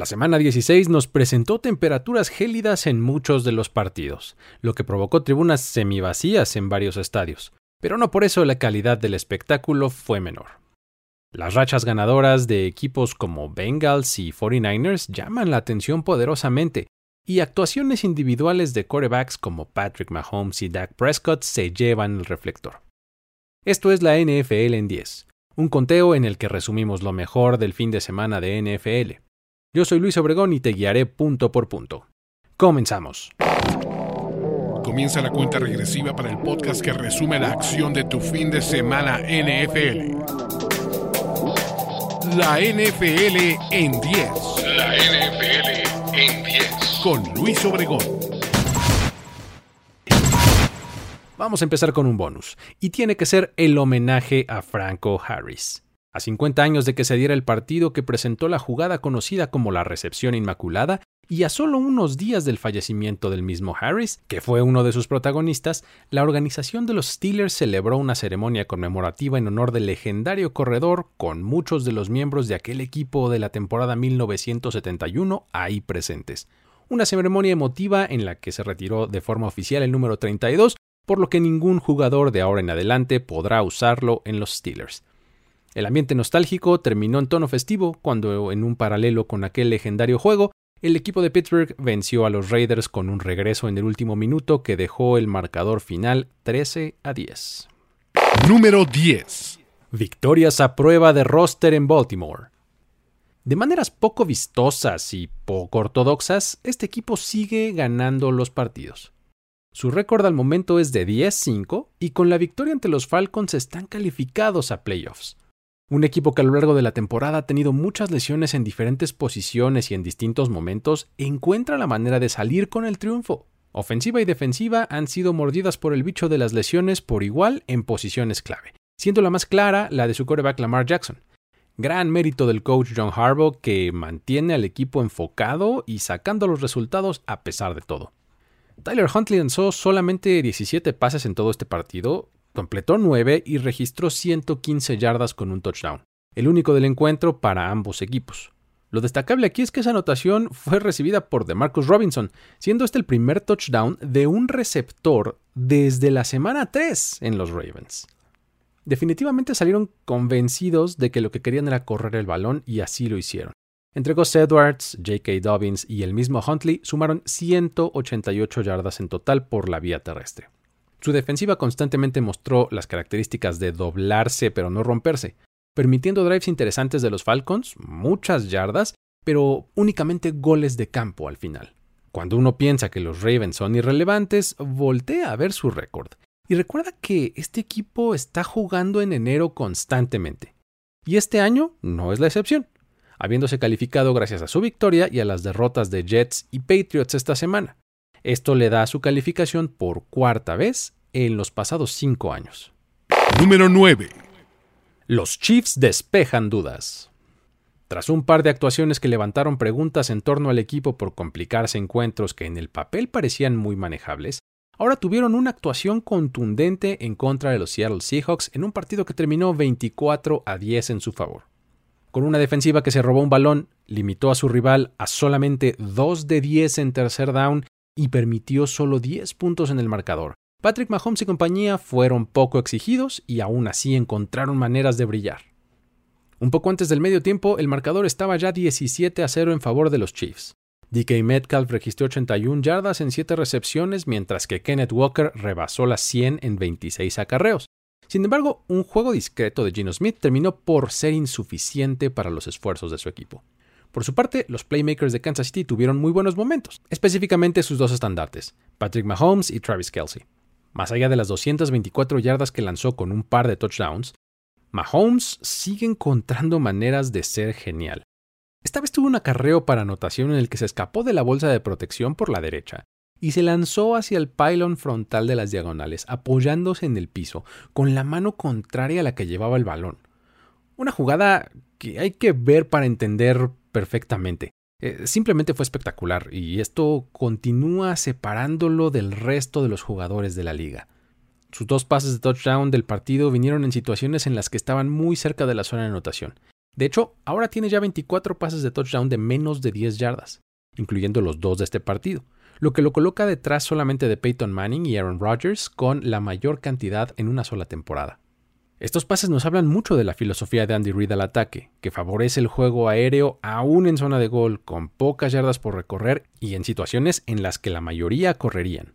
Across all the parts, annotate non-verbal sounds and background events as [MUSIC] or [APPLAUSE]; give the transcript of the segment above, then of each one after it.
La semana 16 nos presentó temperaturas gélidas en muchos de los partidos, lo que provocó tribunas semivacías en varios estadios, pero no por eso la calidad del espectáculo fue menor. Las rachas ganadoras de equipos como Bengals y 49ers llaman la atención poderosamente, y actuaciones individuales de quarterbacks como Patrick Mahomes y Dak Prescott se llevan el reflector. Esto es la NFL en 10, un conteo en el que resumimos lo mejor del fin de semana de NFL. Yo soy Luis Obregón y te guiaré punto por punto. Comenzamos. Comienza la cuenta regresiva para el podcast que resume la acción de tu fin de semana NFL. La NFL en 10. La NFL en 10. Con Luis Obregón. Vamos a empezar con un bonus, y tiene que ser el homenaje a Franco Harris. A 50 años de que se diera el partido que presentó la jugada conocida como la recepción inmaculada, y a solo unos días del fallecimiento del mismo Harris, que fue uno de sus protagonistas, la organización de los Steelers celebró una ceremonia conmemorativa en honor del legendario corredor con muchos de los miembros de aquel equipo de la temporada 1971 ahí presentes. Una ceremonia emotiva en la que se retiró de forma oficial el número 32, por lo que ningún jugador de ahora en adelante podrá usarlo en los Steelers. El ambiente nostálgico terminó en tono festivo cuando, en un paralelo con aquel legendario juego, el equipo de Pittsburgh venció a los Raiders con un regreso en el último minuto que dejó el marcador final 13 a 10. Número 10. Victorias a prueba de roster en Baltimore. De maneras poco vistosas y poco ortodoxas, este equipo sigue ganando los partidos. Su récord al momento es de 10-5 y con la victoria ante los Falcons están calificados a playoffs. Un equipo que a lo largo de la temporada ha tenido muchas lesiones en diferentes posiciones y en distintos momentos, encuentra la manera de salir con el triunfo. Ofensiva y defensiva han sido mordidas por el bicho de las lesiones por igual en posiciones clave, siendo la más clara la de su quarterback Lamar Jackson. Gran mérito del coach John Harbaugh que mantiene al equipo enfocado y sacando los resultados a pesar de todo. Tyler Huntley lanzó solamente 17 pases en todo este partido, Completó 9 y registró 115 yardas con un touchdown, el único del encuentro para ambos equipos. Lo destacable aquí es que esa anotación fue recibida por DeMarcus Robinson, siendo este el primer touchdown de un receptor desde la semana 3 en los Ravens. Definitivamente salieron convencidos de que lo que querían era correr el balón y así lo hicieron. Entre Gus Edwards, J.K. Dobbins y el mismo Huntley sumaron 188 yardas en total por la vía terrestre. Su defensiva constantemente mostró las características de doblarse pero no romperse, permitiendo drives interesantes de los Falcons, muchas yardas, pero únicamente goles de campo al final. Cuando uno piensa que los Ravens son irrelevantes, voltea a ver su récord. Y recuerda que este equipo está jugando en enero constantemente. Y este año no es la excepción, habiéndose calificado gracias a su victoria y a las derrotas de Jets y Patriots esta semana. Esto le da su calificación por cuarta vez en los pasados cinco años. Número 9. Los Chiefs despejan dudas. Tras un par de actuaciones que levantaron preguntas en torno al equipo por complicarse encuentros que en el papel parecían muy manejables, ahora tuvieron una actuación contundente en contra de los Seattle Seahawks en un partido que terminó 24 a 10 en su favor. Con una defensiva que se robó un balón, limitó a su rival a solamente 2 de 10 en tercer down y permitió solo 10 puntos en el marcador. Patrick Mahomes y compañía fueron poco exigidos y aún así encontraron maneras de brillar. Un poco antes del medio tiempo, el marcador estaba ya 17 a 0 en favor de los Chiefs. DK Metcalf registró 81 yardas en 7 recepciones, mientras que Kenneth Walker rebasó las 100 en 26 acarreos. Sin embargo, un juego discreto de Gino Smith terminó por ser insuficiente para los esfuerzos de su equipo. Por su parte, los playmakers de Kansas City tuvieron muy buenos momentos, específicamente sus dos estandartes, Patrick Mahomes y Travis Kelsey. Más allá de las 224 yardas que lanzó con un par de touchdowns, Mahomes sigue encontrando maneras de ser genial. Esta vez tuvo un acarreo para anotación en el que se escapó de la bolsa de protección por la derecha y se lanzó hacia el pylon frontal de las diagonales, apoyándose en el piso, con la mano contraria a la que llevaba el balón. Una jugada que hay que ver para entender perfectamente. Eh, simplemente fue espectacular y esto continúa separándolo del resto de los jugadores de la liga. Sus dos pases de touchdown del partido vinieron en situaciones en las que estaban muy cerca de la zona de anotación, De hecho, ahora tiene ya 24 pases de touchdown de menos de 10 yardas, incluyendo los dos de este partido, lo que lo coloca detrás solamente de Peyton Manning y Aaron Rodgers con la mayor cantidad en una sola temporada. Estos pases nos hablan mucho de la filosofía de Andy Reid al ataque, que favorece el juego aéreo aún en zona de gol, con pocas yardas por recorrer y en situaciones en las que la mayoría correrían.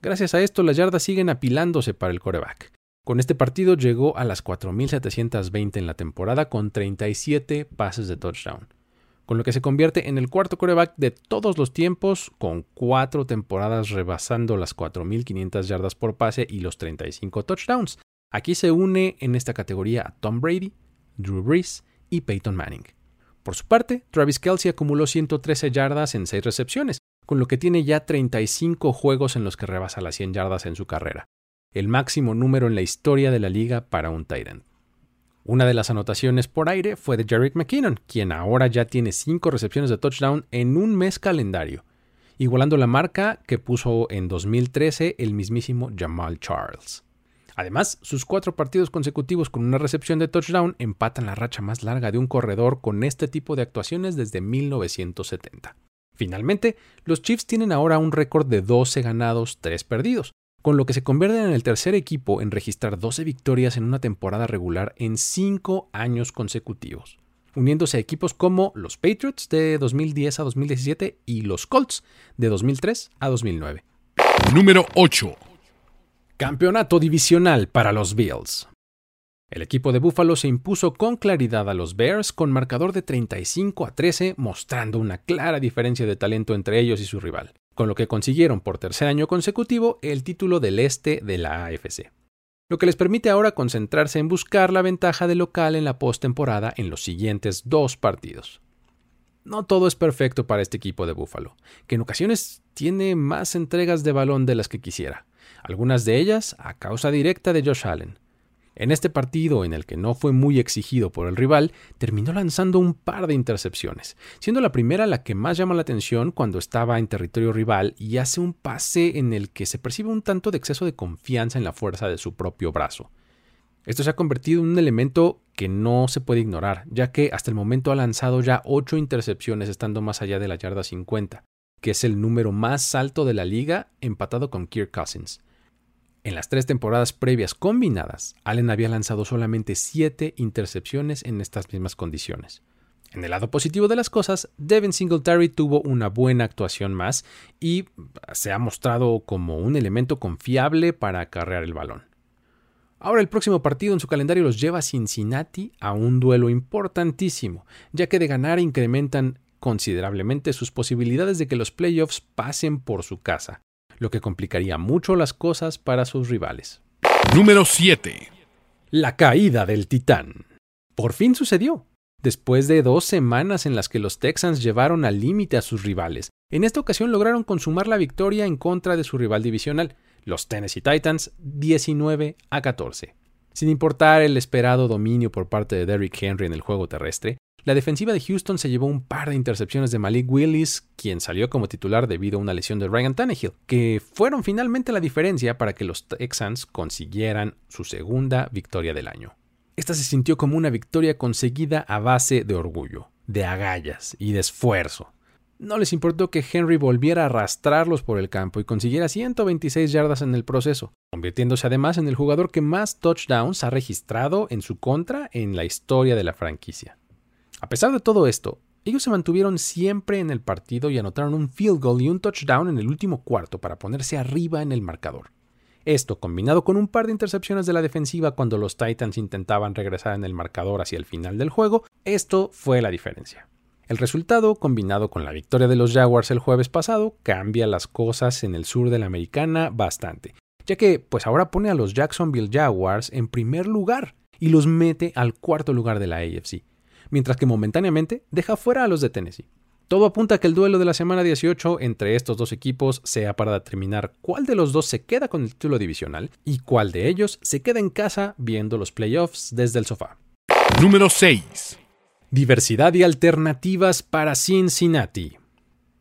Gracias a esto, las yardas siguen apilándose para el coreback. Con este partido llegó a las 4.720 en la temporada con 37 pases de touchdown, con lo que se convierte en el cuarto coreback de todos los tiempos, con cuatro temporadas rebasando las 4.500 yardas por pase y los 35 touchdowns, Aquí se une en esta categoría a Tom Brady, Drew Brees y Peyton Manning. Por su parte, Travis Kelsey acumuló 113 yardas en 6 recepciones, con lo que tiene ya 35 juegos en los que rebasa las 100 yardas en su carrera, el máximo número en la historia de la liga para un Tyrant. Una de las anotaciones por aire fue de Jarek McKinnon, quien ahora ya tiene 5 recepciones de touchdown en un mes calendario, igualando la marca que puso en 2013 el mismísimo Jamal Charles. Además, sus cuatro partidos consecutivos con una recepción de touchdown empatan la racha más larga de un corredor con este tipo de actuaciones desde 1970. Finalmente, los Chiefs tienen ahora un récord de 12 ganados, 3 perdidos, con lo que se convierten en el tercer equipo en registrar 12 victorias en una temporada regular en 5 años consecutivos, uniéndose a equipos como los Patriots de 2010 a 2017 y los Colts de 2003 a 2009. Número 8. Campeonato divisional para los Bills. El equipo de Buffalo se impuso con claridad a los Bears con marcador de 35 a 13, mostrando una clara diferencia de talento entre ellos y su rival, con lo que consiguieron por tercer año consecutivo el título del este de la AFC, lo que les permite ahora concentrarse en buscar la ventaja de local en la postemporada en los siguientes dos partidos. No todo es perfecto para este equipo de Buffalo, que en ocasiones tiene más entregas de balón de las que quisiera, algunas de ellas a causa directa de Josh Allen. En este partido, en el que no fue muy exigido por el rival, terminó lanzando un par de intercepciones, siendo la primera la que más llama la atención cuando estaba en territorio rival y hace un pase en el que se percibe un tanto de exceso de confianza en la fuerza de su propio brazo. Esto se ha convertido en un elemento que no se puede ignorar, ya que hasta el momento ha lanzado ya 8 intercepciones estando más allá de la yarda 50, que es el número más alto de la liga empatado con Kirk Cousins. En las tres temporadas previas combinadas, Allen había lanzado solamente siete intercepciones en estas mismas condiciones. En el lado positivo de las cosas, Devin Singletary tuvo una buena actuación más y se ha mostrado como un elemento confiable para acarrear el balón. Ahora el próximo partido en su calendario los lleva a Cincinnati a un duelo importantísimo, ya que de ganar incrementan considerablemente sus posibilidades de que los playoffs pasen por su casa lo que complicaría mucho las cosas para sus rivales. Número 7. La caída del titán. Por fin sucedió. Después de dos semanas en las que los Texans llevaron al límite a sus rivales, en esta ocasión lograron consumar la victoria en contra de su rival divisional, los Tennessee Titans, 19 a 14. Sin importar el esperado dominio por parte de Derrick Henry en el juego terrestre, la defensiva de Houston se llevó un par de intercepciones de Malik Willis, quien salió como titular debido a una lesión de Ryan Tannehill, que fueron finalmente la diferencia para que los Texans consiguieran su segunda victoria del año. Esta se sintió como una victoria conseguida a base de orgullo, de agallas y de esfuerzo. No les importó que Henry volviera a arrastrarlos por el campo y consiguiera 126 yardas en el proceso, convirtiéndose además en el jugador que más touchdowns ha registrado en su contra en la historia de la franquicia. A pesar de todo esto, ellos se mantuvieron siempre en el partido y anotaron un field goal y un touchdown en el último cuarto para ponerse arriba en el marcador. Esto, combinado con un par de intercepciones de la defensiva cuando los Titans intentaban regresar en el marcador hacia el final del juego, esto fue la diferencia. El resultado, combinado con la victoria de los Jaguars el jueves pasado, cambia las cosas en el sur de la americana bastante, ya que pues ahora pone a los Jacksonville Jaguars en primer lugar y los mete al cuarto lugar de la AFC mientras que momentáneamente deja fuera a los de Tennessee. Todo apunta a que el duelo de la semana 18 entre estos dos equipos sea para determinar cuál de los dos se queda con el título divisional y cuál de ellos se queda en casa viendo los playoffs desde el sofá. Número 6. Diversidad y alternativas para Cincinnati.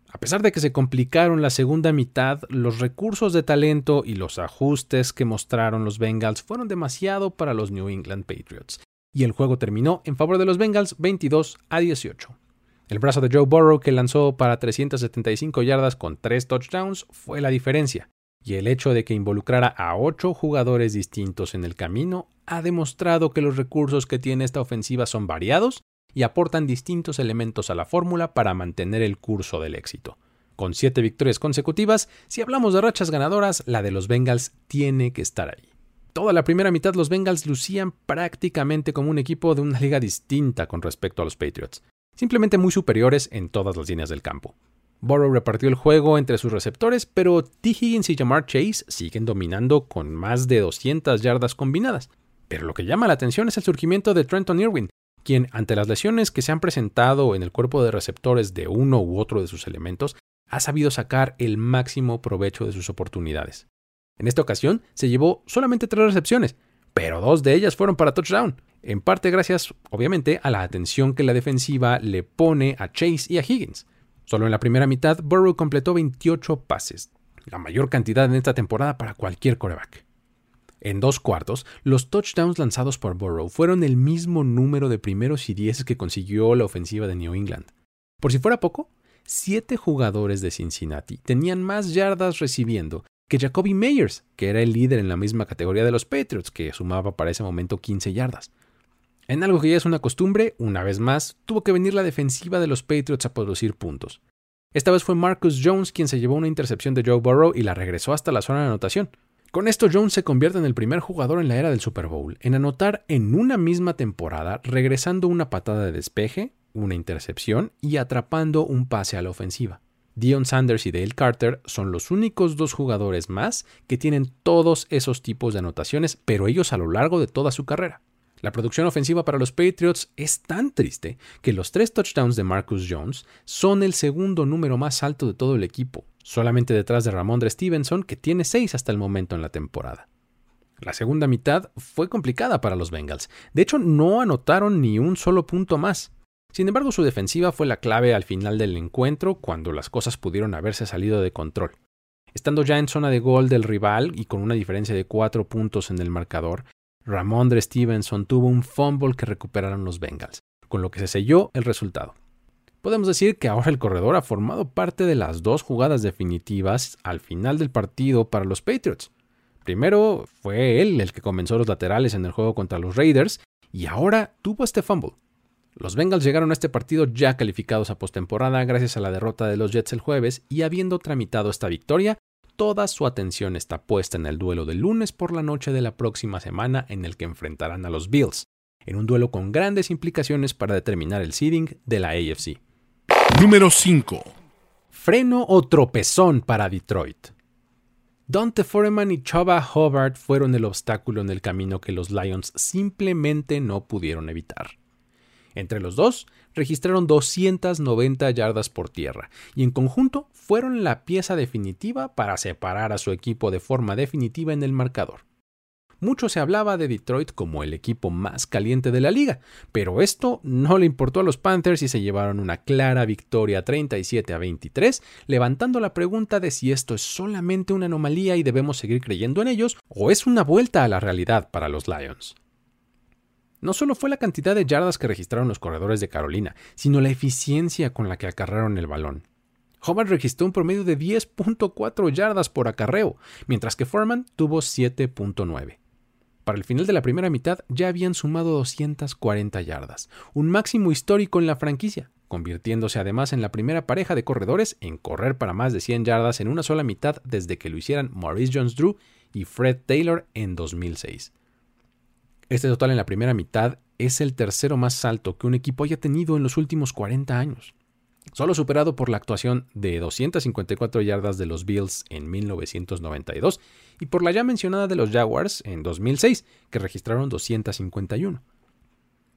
A pesar de que se complicaron la segunda mitad, los recursos de talento y los ajustes que mostraron los Bengals fueron demasiado para los New England Patriots, y el juego terminó en favor de los Bengals 22 a 18. El brazo de Joe Burrow, que lanzó para 375 yardas con 3 touchdowns, fue la diferencia, y el hecho de que involucrara a 8 jugadores distintos en el camino ha demostrado que los recursos que tiene esta ofensiva son variados y aportan distintos elementos a la fórmula para mantener el curso del éxito. Con 7 victorias consecutivas, si hablamos de rachas ganadoras, la de los Bengals tiene que estar ahí. Toda la primera mitad los Bengals lucían prácticamente como un equipo de una liga distinta con respecto a los Patriots simplemente muy superiores en todas las líneas del campo. Burrow repartió el juego entre sus receptores, pero T. Higgins y Jamar Chase siguen dominando con más de 200 yardas combinadas. Pero lo que llama la atención es el surgimiento de Trenton Irwin, quien, ante las lesiones que se han presentado en el cuerpo de receptores de uno u otro de sus elementos, ha sabido sacar el máximo provecho de sus oportunidades. En esta ocasión se llevó solamente tres recepciones, pero dos de ellas fueron para touchdown, en parte gracias, obviamente, a la atención que la defensiva le pone a Chase y a Higgins. Solo en la primera mitad, Burrow completó 28 pases, la mayor cantidad en esta temporada para cualquier coreback. En dos cuartos, los touchdowns lanzados por Burrow fueron el mismo número de primeros y dieces que consiguió la ofensiva de New England. Por si fuera poco, siete jugadores de Cincinnati tenían más yardas recibiendo que Jacoby Meyers, que era el líder en la misma categoría de los Patriots, que sumaba para ese momento 15 yardas. En algo que ya es una costumbre, una vez más, tuvo que venir la defensiva de los Patriots a producir puntos. Esta vez fue Marcus Jones quien se llevó una intercepción de Joe Burrow y la regresó hasta la zona de anotación. Con esto Jones se convierte en el primer jugador en la era del Super Bowl en anotar en una misma temporada, regresando una patada de despeje, una intercepción y atrapando un pase a la ofensiva. Dion Sanders y Dale Carter son los únicos dos jugadores más que tienen todos esos tipos de anotaciones, pero ellos a lo largo de toda su carrera. La producción ofensiva para los Patriots es tan triste que los tres touchdowns de Marcus Jones son el segundo número más alto de todo el equipo, solamente detrás de Ramondre Stevenson, que tiene seis hasta el momento en la temporada. La segunda mitad fue complicada para los Bengals. De hecho, no anotaron ni un solo punto más. Sin embargo, su defensiva fue la clave al final del encuentro, cuando las cosas pudieron haberse salido de control. Estando ya en zona de gol del rival y con una diferencia de cuatro puntos en el marcador, Ramondre Stevenson tuvo un fumble que recuperaron los Bengals, con lo que se selló el resultado. Podemos decir que ahora el corredor ha formado parte de las dos jugadas definitivas al final del partido para los Patriots. Primero fue él el que comenzó los laterales en el juego contra los Raiders y ahora tuvo este fumble. Los Bengals llegaron a este partido ya calificados a postemporada gracias a la derrota de los Jets el jueves y habiendo tramitado esta victoria, toda su atención está puesta en el duelo del lunes por la noche de la próxima semana en el que enfrentarán a los Bills, en un duelo con grandes implicaciones para determinar el seeding de la AFC. Número 5. Freno o tropezón para Detroit. Dante Foreman y Chava Hobart fueron el obstáculo en el camino que los Lions simplemente no pudieron evitar. Entre los dos, registraron 290 yardas por tierra y en conjunto fueron la pieza definitiva para separar a su equipo de forma definitiva en el marcador. Mucho se hablaba de Detroit como el equipo más caliente de la liga, pero esto no le importó a los Panthers y se llevaron una clara victoria 37 a 23, levantando la pregunta de si esto es solamente una anomalía y debemos seguir creyendo en ellos o es una vuelta a la realidad para los Lions. No solo fue la cantidad de yardas que registraron los corredores de Carolina, sino la eficiencia con la que acarrearon el balón. Hobart registró un promedio de 10.4 yardas por acarreo, mientras que Foreman tuvo 7.9. Para el final de la primera mitad ya habían sumado 240 yardas, un máximo histórico en la franquicia, convirtiéndose además en la primera pareja de corredores en correr para más de 100 yardas en una sola mitad desde que lo hicieran Maurice Jones-Drew y Fred Taylor en 2006. Este total en la primera mitad es el tercero más alto que un equipo haya tenido en los últimos 40 años, solo superado por la actuación de 254 yardas de los Bills en 1992 y por la ya mencionada de los Jaguars en 2006, que registraron 251.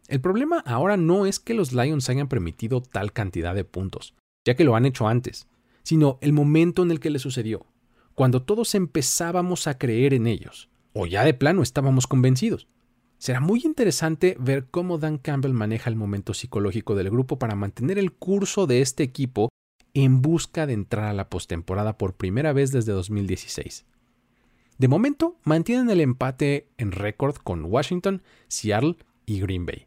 El problema ahora no es que los Lions hayan permitido tal cantidad de puntos, ya que lo han hecho antes, sino el momento en el que le sucedió, cuando todos empezábamos a creer en ellos, o ya de plano estábamos convencidos. Será muy interesante ver cómo Dan Campbell maneja el momento psicológico del grupo para mantener el curso de este equipo en busca de entrar a la postemporada por primera vez desde 2016. De momento, mantienen el empate en récord con Washington, Seattle, y Green Bay.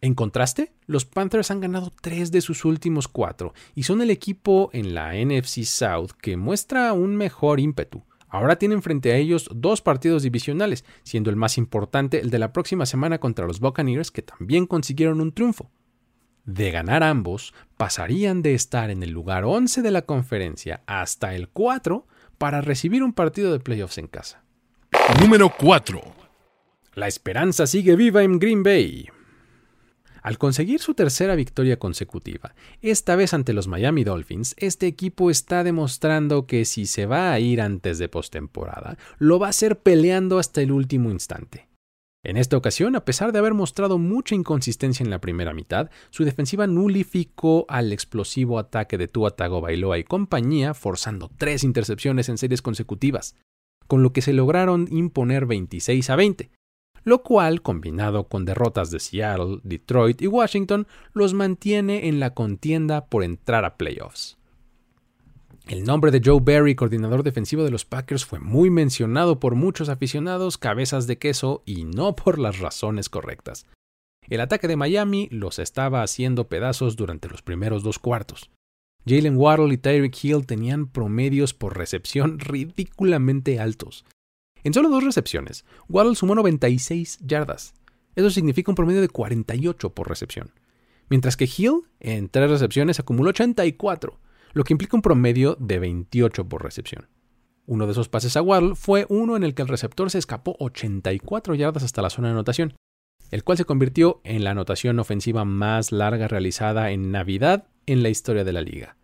En contraste, los Panthers han ganado tres de sus últimos cuatro y son el equipo en la NFC South que muestra un mejor ímpetu. Ahora tienen frente a ellos dos partidos divisionales, siendo el más importante el de la próxima semana contra los Buccaneers, que también consiguieron un triunfo. De ganar ambos, pasarían de estar en el lugar 11 de la conferencia hasta el 4 para recibir un partido de playoffs en casa. Número 4. La esperanza sigue viva en Green Bay. Al conseguir su tercera victoria consecutiva, esta vez ante los Miami Dolphins, este equipo está demostrando que si se va a ir antes de postemporada, lo va a hacer peleando hasta el último instante. En esta ocasión, a pesar de haber mostrado mucha inconsistencia en la primera mitad, su defensiva nulificó al explosivo ataque de Tua Tagovailoa y compañía, forzando tres intercepciones en series consecutivas, con lo que se lograron imponer 26 a 20, lo cual, combinado con derrotas de Seattle, Detroit y Washington, los mantiene en la contienda por entrar a playoffs. El nombre de Joe Barry, coordinador defensivo de los Packers, fue muy mencionado por muchos aficionados cabezas de queso y no por las razones correctas. El ataque de Miami los estaba haciendo pedazos durante los primeros dos cuartos. Jalen Waddle y Tyreek Hill tenían promedios por recepción [LAUGHS] ridículamente altos. En solo dos recepciones, Waddle sumó 96 yardas. Eso significa un promedio de 48 por recepción. Mientras que Hill, en tres recepciones, acumuló 84, lo que implica un promedio de 28 por recepción. Uno de esos pases a Waddle fue uno en el que el receptor se escapó 84 yardas hasta la zona de anotación, el cual se convirtió en la anotación ofensiva más larga realizada en Navidad en la historia de la liga.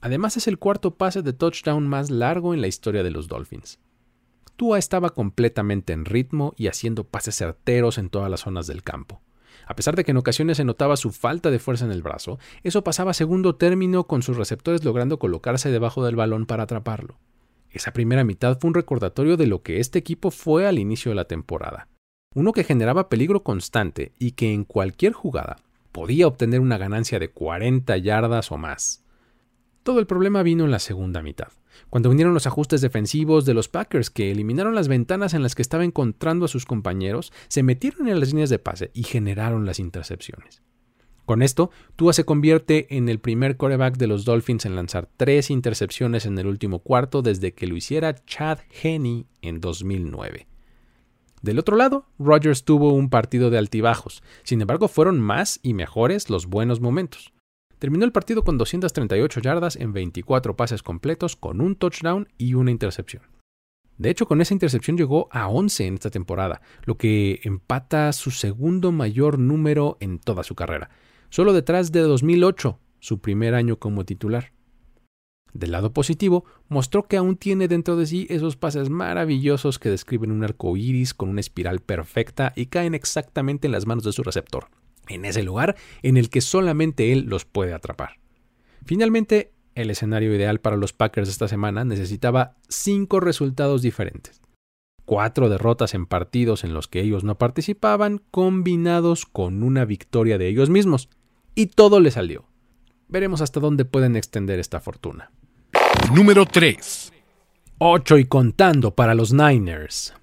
Además es el cuarto pase de touchdown más largo en la historia de los Dolphins. Tua estaba completamente en ritmo y haciendo pases certeros en todas las zonas del campo. A pesar de que en ocasiones se notaba su falta de fuerza en el brazo, eso pasaba segundo término con sus receptores logrando colocarse debajo del balón para atraparlo. Esa primera mitad fue un recordatorio de lo que este equipo fue al inicio de la temporada. Uno que generaba peligro constante y que en cualquier jugada podía obtener una ganancia de 40 yardas o más. Todo el problema vino en la segunda mitad cuando vinieron los ajustes defensivos de los Packers que eliminaron las ventanas en las que estaba encontrando a sus compañeros, se metieron en las líneas de pase y generaron las intercepciones. Con esto, Tua se convierte en el primer quarterback de los Dolphins en lanzar tres intercepciones en el último cuarto desde que lo hiciera Chad Henney en 2009. Del otro lado, Rodgers tuvo un partido de altibajos, sin embargo fueron más y mejores los buenos momentos. Terminó el partido con 238 yardas en 24 pases completos con un touchdown y una intercepción. De hecho, con esa intercepción llegó a 11 en esta temporada, lo que empata su segundo mayor número en toda su carrera, solo detrás de 2008, su primer año como titular. Del lado positivo, mostró que aún tiene dentro de sí esos pases maravillosos que describen un arco iris con una espiral perfecta y caen exactamente en las manos de su receptor en ese lugar en el que solamente él los puede atrapar. Finalmente, el escenario ideal para los Packers esta semana necesitaba cinco resultados diferentes. Cuatro derrotas en partidos en los que ellos no participaban, combinados con una victoria de ellos mismos. Y todo le salió. Veremos hasta dónde pueden extender esta fortuna. Número 3. 8 y contando para los Niners.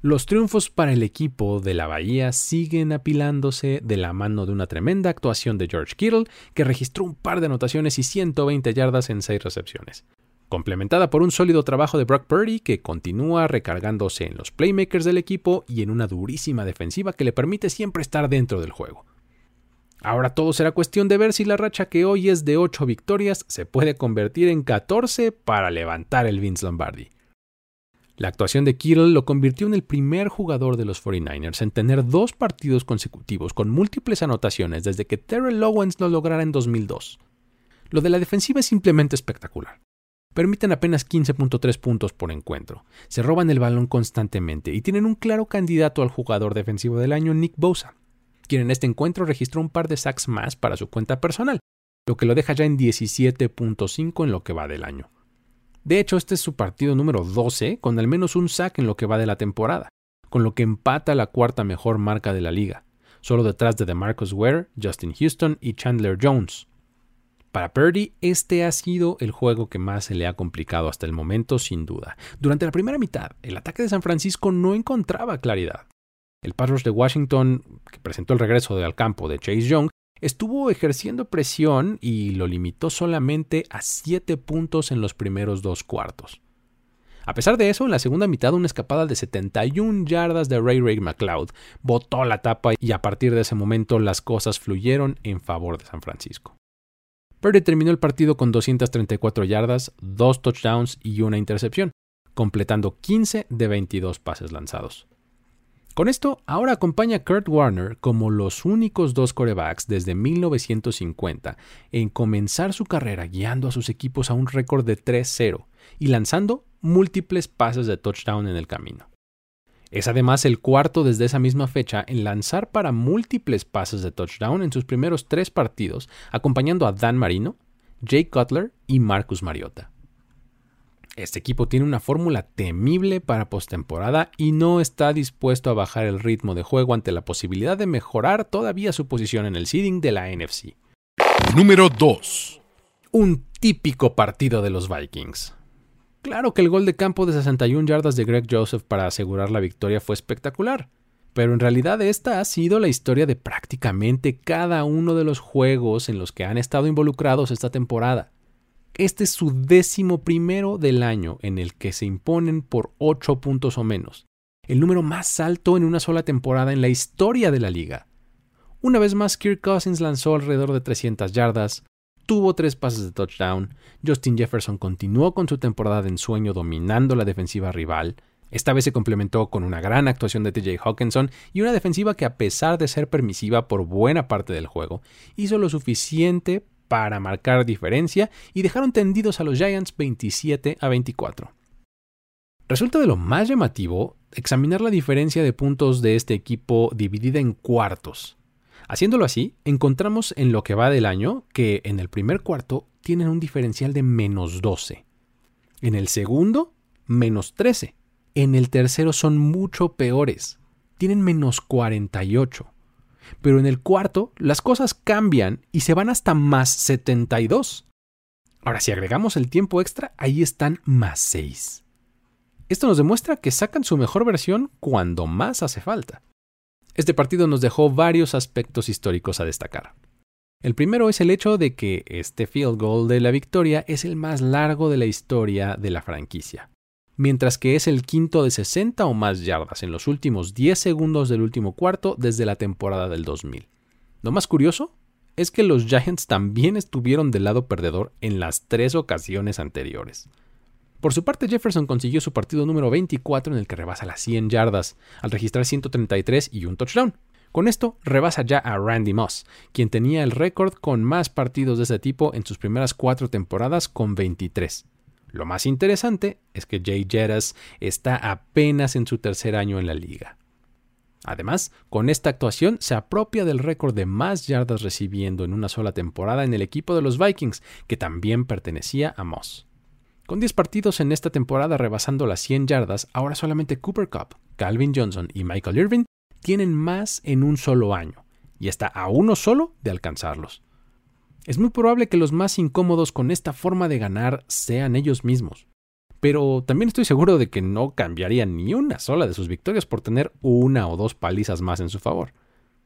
Los triunfos para el equipo de la Bahía siguen apilándose de la mano de una tremenda actuación de George Kittle, que registró un par de anotaciones y 120 yardas en 6 recepciones. Complementada por un sólido trabajo de Brock Purdy, que continúa recargándose en los playmakers del equipo y en una durísima defensiva que le permite siempre estar dentro del juego. Ahora todo será cuestión de ver si la racha que hoy es de 8 victorias se puede convertir en 14 para levantar el Vince Lombardi. La actuación de Kittle lo convirtió en el primer jugador de los 49ers en tener dos partidos consecutivos con múltiples anotaciones desde que Terrell Owens lo lograra en 2002. Lo de la defensiva es simplemente espectacular. Permiten apenas 15.3 puntos por encuentro, se roban el balón constantemente y tienen un claro candidato al jugador defensivo del año, Nick Bosa, quien en este encuentro registró un par de sacks más para su cuenta personal, lo que lo deja ya en 17.5 en lo que va del año. De hecho, este es su partido número 12 con al menos un sack en lo que va de la temporada, con lo que empata la cuarta mejor marca de la liga, solo detrás de DeMarcus Ware, Justin Houston y Chandler Jones. Para Purdy, este ha sido el juego que más se le ha complicado hasta el momento, sin duda. Durante la primera mitad, el ataque de San Francisco no encontraba claridad. El pass rush de Washington, que presentó el regreso al campo de Chase Young, estuvo ejerciendo presión y lo limitó solamente a 7 puntos en los primeros dos cuartos. A pesar de eso, en la segunda mitad una escapada de 71 yardas de Ray Ray McLeod botó la tapa y a partir de ese momento las cosas fluyeron en favor de San Francisco. Purdy terminó el partido con 234 yardas, dos touchdowns y una intercepción, completando 15 de 22 pases lanzados. Con esto, ahora acompaña a Kurt Warner como los únicos dos corebacks desde 1950 en comenzar su carrera guiando a sus equipos a un récord de 3-0 y lanzando múltiples pases de touchdown en el camino. Es además el cuarto desde esa misma fecha en lanzar para múltiples pases de touchdown en sus primeros tres partidos, acompañando a Dan Marino, Jake Cutler y Marcus Mariota. Este equipo tiene una fórmula temible para postemporada y no está dispuesto a bajar el ritmo de juego ante la posibilidad de mejorar todavía su posición en el seeding de la NFC. Número 2. Un típico partido de los Vikings. Claro que el gol de campo de 61 yardas de Greg Joseph para asegurar la victoria fue espectacular, pero en realidad esta ha sido la historia de prácticamente cada uno de los juegos en los que han estado involucrados esta temporada. Este es su décimo primero del año en el que se imponen por 8 puntos o menos, el número más alto en una sola temporada en la historia de la liga. Una vez más, Kirk Cousins lanzó alrededor de 300 yardas, tuvo tres pases de touchdown. Justin Jefferson continuó con su temporada de ensueño dominando la defensiva rival. Esta vez se complementó con una gran actuación de TJ Hawkinson y una defensiva que a pesar de ser permisiva por buena parte del juego, hizo lo suficiente para marcar diferencia y dejaron tendidos a los Giants 27 a 24. Resulta de lo más llamativo examinar la diferencia de puntos de este equipo dividida en cuartos. Haciéndolo así, encontramos en lo que va del año que en el primer cuarto tienen un diferencial de menos 12. En el segundo, menos 13. En el tercero son mucho peores. Tienen menos 48. Pero en el cuarto, las cosas cambian y se van hasta más 72. Ahora, si agregamos el tiempo extra, ahí están más 6. Esto nos demuestra que sacan su mejor versión cuando más hace falta. Este partido nos dejó varios aspectos históricos a destacar. El primero es el hecho de que este field goal de la victoria es el más largo de la historia de la franquicia, mientras que es el quinto de 60 o más yardas en los últimos 10 segundos del último cuarto desde la temporada del 2000. Lo más curioso es que los Giants también estuvieron del lado perdedor en las tres ocasiones anteriores. Por su parte, Jefferson consiguió su partido número 24 en el que rebasa las 100 yardas, al registrar 133 y un touchdown. Con esto, rebasa ya a Randy Moss, quien tenía el récord con más partidos de ese tipo en sus primeras cuatro temporadas con 23. Lo más interesante es que Jay Jettas está apenas en su tercer año en la liga. Además, con esta actuación se apropia del récord de más yardas recibiendo en una sola temporada en el equipo de los Vikings, que también pertenecía a Moss. Con 10 partidos en esta temporada rebasando las 100 yardas, ahora solamente Cooper Cup, Calvin Johnson y Michael Irvin tienen más en un solo año, y está a uno solo de alcanzarlos. Es muy probable que los más incómodos con esta forma de ganar sean ellos mismos, pero también estoy seguro de que no cambiarían ni una sola de sus victorias por tener una o dos palizas más en su favor.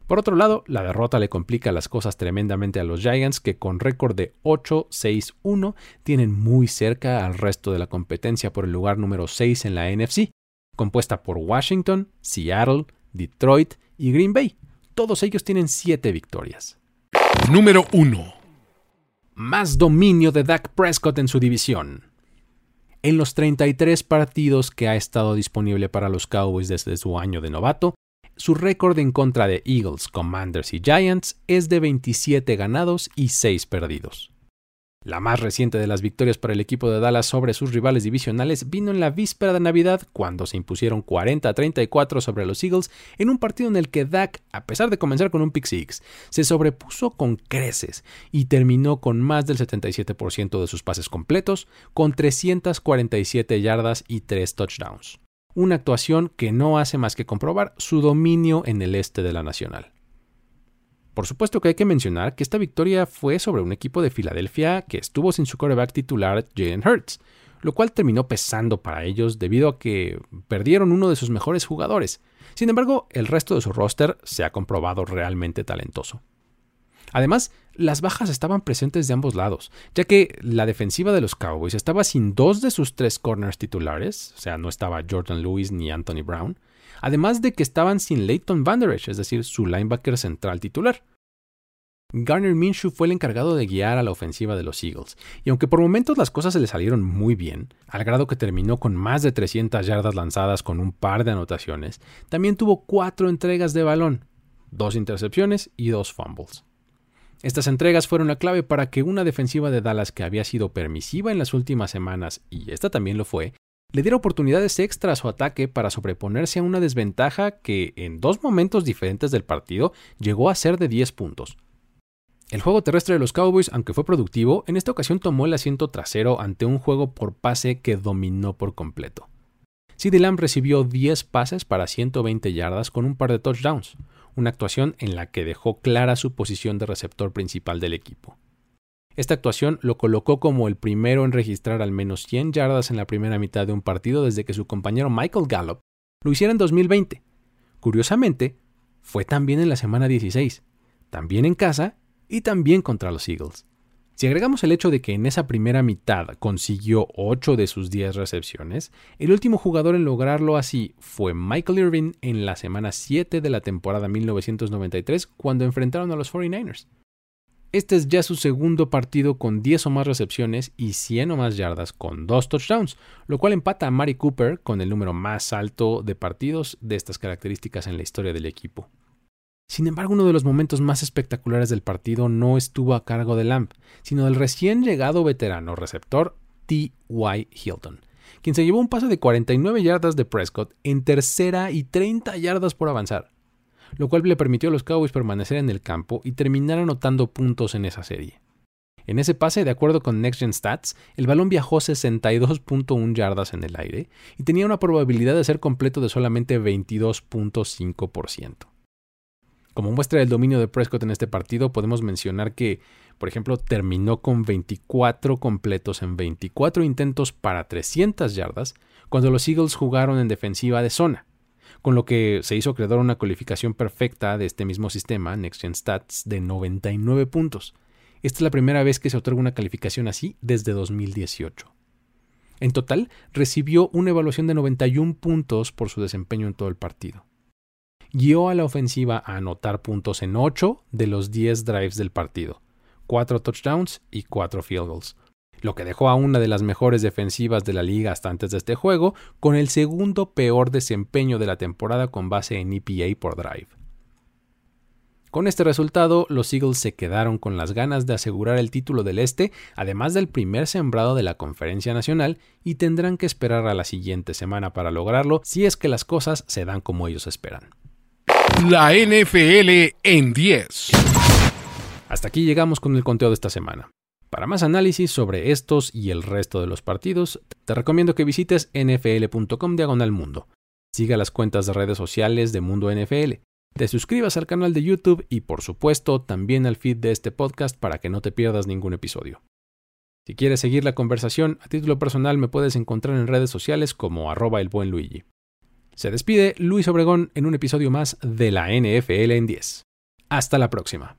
Por otro lado, la derrota le complica las cosas tremendamente a los Giants que con récord de 8-6-1 tienen muy cerca al resto de la competencia por el lugar número 6 en la NFC, compuesta por Washington, Seattle, Detroit y Green Bay. Todos ellos tienen 7 victorias. Número 1. Más dominio de Dak Prescott en su división. En los 33 partidos que ha estado disponible para los Cowboys desde su año de novato, su récord en contra de Eagles, Commanders y Giants es de 27 ganados y 6 perdidos. La más reciente de las victorias para el equipo de Dallas sobre sus rivales divisionales vino en la víspera de Navidad, cuando se impusieron 40 a 34 sobre los Eagles en un partido en el que Dak, a pesar de comenzar con un pick six, se sobrepuso con creces y terminó con más del 77% de sus pases completos, con 347 yardas y 3 touchdowns una actuación que no hace más que comprobar su dominio en el este de la Nacional. Por supuesto que hay que mencionar que esta victoria fue sobre un equipo de Filadelfia que estuvo sin su quarterback titular Jalen Hurts, lo cual terminó pesando para ellos debido a que perdieron uno de sus mejores jugadores. Sin embargo, el resto de su roster se ha comprobado realmente talentoso. Además, las bajas estaban presentes de ambos lados, ya que la defensiva de los Cowboys estaba sin dos de sus tres corners titulares, o sea, no estaba Jordan Lewis ni Anthony Brown, además de que estaban sin Leighton Van Der Esch, es decir, su linebacker central titular. Garner Minshew fue el encargado de guiar a la ofensiva de los Eagles, y aunque por momentos las cosas se le salieron muy bien, al grado que terminó con más de 300 yardas lanzadas con un par de anotaciones, también tuvo cuatro entregas de balón, dos intercepciones y dos fumbles. Estas entregas fueron la clave para que una defensiva de Dallas que había sido permisiva en las últimas semanas, y esta también lo fue, le diera oportunidades extras a su ataque para sobreponerse a una desventaja que en dos momentos diferentes del partido llegó a ser de 10 puntos. El juego terrestre de los Cowboys, aunque fue productivo, en esta ocasión tomó el asiento trasero ante un juego por pase que dominó por completo. CeeDee Lamb recibió 10 pases para 120 yardas con un par de touchdowns, una actuación en la que dejó clara su posición de receptor principal del equipo. Esta actuación lo colocó como el primero en registrar al menos 100 yardas en la primera mitad de un partido desde que su compañero Michael Gallup lo hiciera en 2020. Curiosamente, fue también en la semana 16, también en casa y también contra los Eagles. Si agregamos el hecho de que en esa primera mitad consiguió 8 de sus 10 recepciones, el último jugador en lograrlo así fue Michael Irvin en la semana 7 de la temporada 1993 cuando enfrentaron a los 49ers. Este es ya su segundo partido con 10 o más recepciones y 100 o más yardas con 2 touchdowns, lo cual empata a Mari Cooper con el número más alto de partidos de estas características en la historia del equipo. Sin embargo, uno de los momentos más espectaculares del partido no estuvo a cargo de Lamp, sino del recién llegado veterano receptor T.Y. Hilton, quien se llevó un pase de 49 yardas de Prescott en tercera y 30 yardas por avanzar, lo cual le permitió a los Cowboys permanecer en el campo y terminar anotando puntos en esa serie. En ese pase, de acuerdo con Next Gen Stats, el balón viajó 62.1 yardas en el aire y tenía una probabilidad de ser completo de solamente 22.5%. Como muestra del dominio de Prescott en este partido, podemos mencionar que, por ejemplo, terminó con 24 completos en 24 intentos para 300 yardas cuando los Eagles jugaron en defensiva de zona, con lo que se hizo crear una calificación perfecta de este mismo sistema, Next Gen Stats, de 99 puntos. Esta es la primera vez que se otorga una calificación así desde 2018. En total, recibió una evaluación de 91 puntos por su desempeño en todo el partido guió a la ofensiva a anotar puntos en 8 de los 10 drives del partido, 4 touchdowns y 4 field goals, lo que dejó a una de las mejores defensivas de la liga hasta antes de este juego, con el segundo peor desempeño de la temporada con base en EPA por drive. Con este resultado, los Eagles se quedaron con las ganas de asegurar el título del Este, además del primer sembrado de la Conferencia Nacional, y tendrán que esperar a la siguiente semana para lograrlo si es que las cosas se dan como ellos esperan. La NFL en 10. Hasta aquí llegamos con el conteo de esta semana. Para más análisis sobre estos y el resto de los partidos, te recomiendo que visites nfl.com diagonal mundo. Siga las cuentas de redes sociales de Mundo NFL. Te suscribas al canal de YouTube y por supuesto también al feed de este podcast para que no te pierdas ningún episodio. Si quieres seguir la conversación, a título personal me puedes encontrar en redes sociales como arroba el buen Luigi. Se despide Luis Obregón en un episodio más de la NFL en 10. Hasta la próxima.